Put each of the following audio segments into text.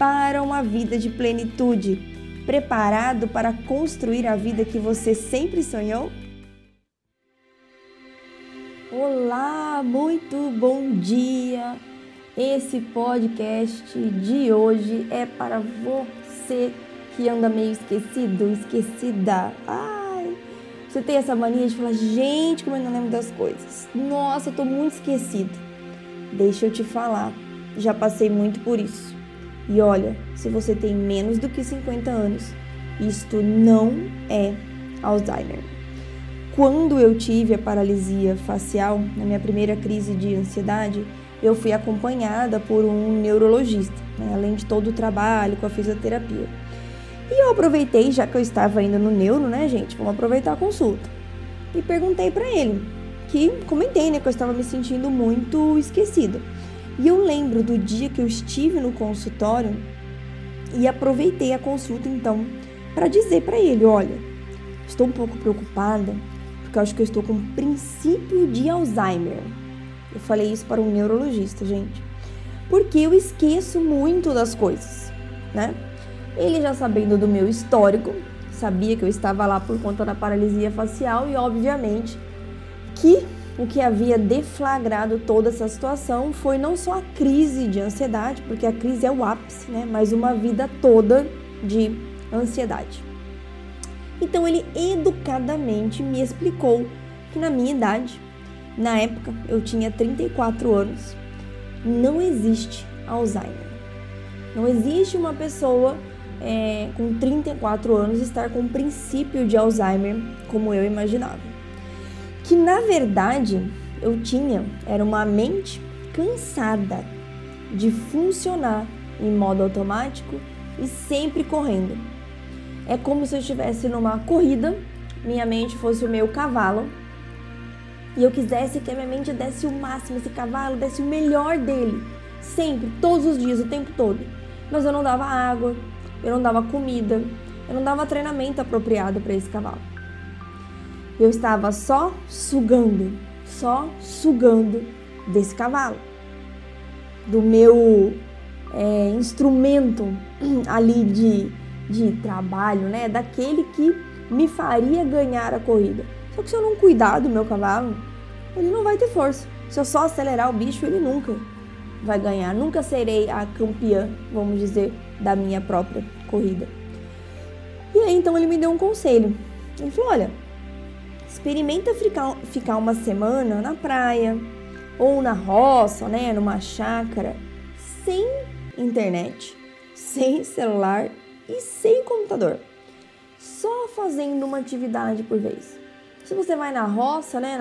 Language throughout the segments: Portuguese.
para uma vida de plenitude, preparado para construir a vida que você sempre sonhou? Olá, muito bom dia! Esse podcast de hoje é para você que anda meio esquecido, esquecida. Ai, você tem essa mania de falar, gente, como eu não lembro das coisas. Nossa, eu tô muito esquecido. Deixa eu te falar, já passei muito por isso. E olha, se você tem menos do que 50 anos, isto não é Alzheimer. Quando eu tive a paralisia facial, na minha primeira crise de ansiedade, eu fui acompanhada por um neurologista, né, além de todo o trabalho com a fisioterapia. E eu aproveitei, já que eu estava ainda no neuro, né, gente? Vamos aproveitar a consulta. E perguntei para ele, que comentei, né, que eu estava me sentindo muito esquecida. E eu lembro do dia que eu estive no consultório e aproveitei a consulta então para dizer para ele, olha, estou um pouco preocupada porque eu acho que eu estou com princípio de Alzheimer. Eu falei isso para um neurologista, gente. Porque eu esqueço muito das coisas, né? Ele já sabendo do meu histórico, sabia que eu estava lá por conta da paralisia facial e obviamente que o que havia deflagrado toda essa situação foi não só a crise de ansiedade, porque a crise é o ápice, né, mas uma vida toda de ansiedade. Então ele educadamente me explicou que na minha idade, na época eu tinha 34 anos, não existe Alzheimer. Não existe uma pessoa é, com 34 anos estar com o princípio de Alzheimer como eu imaginava que na verdade eu tinha era uma mente cansada de funcionar em modo automático e sempre correndo. É como se eu estivesse numa corrida, minha mente fosse o meu cavalo e eu quisesse que a minha mente desse o máximo, esse cavalo desse o melhor dele, sempre, todos os dias, o tempo todo. Mas eu não dava água, eu não dava comida, eu não dava treinamento apropriado para esse cavalo. Eu estava só sugando, só sugando desse cavalo, do meu é, instrumento ali de, de trabalho, né? Daquele que me faria ganhar a corrida. Só que se eu não cuidar do meu cavalo, ele não vai ter força. Se eu só acelerar o bicho, ele nunca vai ganhar. Nunca serei a campeã, vamos dizer, da minha própria corrida. E aí então ele me deu um conselho. Ele falou: olha, experimenta ficar, uma semana na praia ou na roça, né, numa chácara, sem internet, sem celular e sem computador, só fazendo uma atividade por vez. Se você vai na roça, né,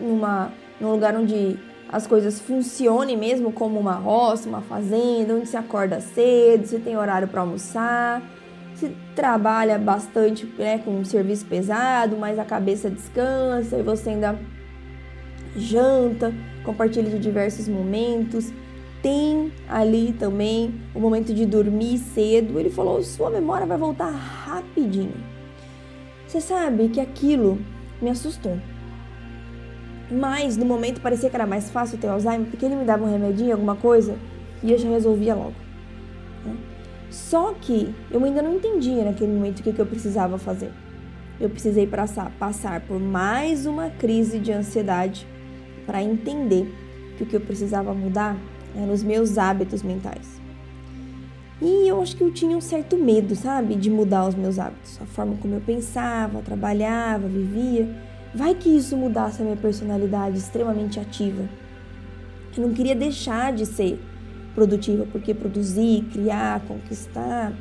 numa, num lugar onde as coisas funcionem mesmo como uma roça, uma fazenda, onde se acorda cedo, se tem horário para almoçar, trabalha bastante né, com um serviço pesado, mas a cabeça descansa e você ainda janta, compartilha de diversos momentos. Tem ali também o momento de dormir cedo. Ele falou: sua memória vai voltar rapidinho. Você sabe que aquilo me assustou. Mas no momento parecia que era mais fácil ter Alzheimer, porque ele me dava um remedinho, alguma coisa, e eu já resolvia logo. Só que eu ainda não entendia naquele momento o que, eu precisava fazer. Eu precisei passar, passar por mais uma crise de ansiedade para entender que o que eu precisava mudar eram os meus hábitos mentais. E eu acho que eu tinha um certo medo, sabe, de mudar os meus hábitos, a forma como eu pensava, trabalhava, vivia. Vai que isso mudasse a minha personalidade extremamente ativa. Eu não queria deixar de ser produtiva, porque produzir, criar, conquistar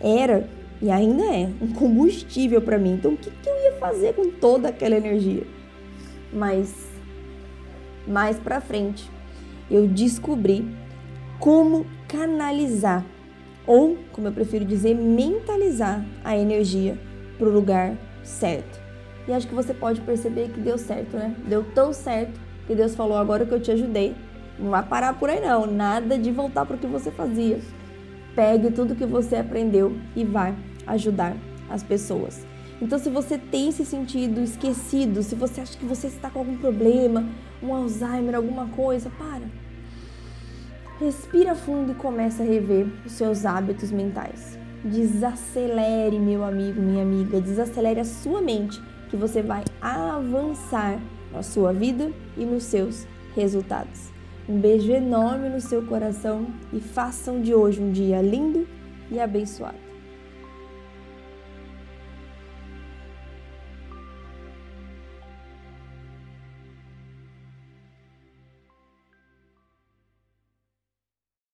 era e ainda é um combustível para mim. Então, o que, que eu ia fazer com toda aquela energia? Mas mais para frente, eu descobri como canalizar Ou, como eu prefiro dizer, mentalizar a energia para o lugar certo. E acho que você pode perceber que deu certo, né? Deu tão certo que Deus falou: agora que eu te ajudei, não vai parar por aí não, nada de voltar para o que você fazia. Pegue tudo que você aprendeu e vai ajudar as pessoas. Então, se você tem se sentido esquecido, se você acha que você está com algum problema, um Alzheimer, alguma coisa, para. Respira fundo e comece a rever os seus hábitos mentais. Desacelere, meu amigo, minha amiga, desacelere a sua mente, que você vai avançar na sua vida e nos seus resultados. Um beijo enorme no seu coração e façam de hoje um dia lindo e abençoado.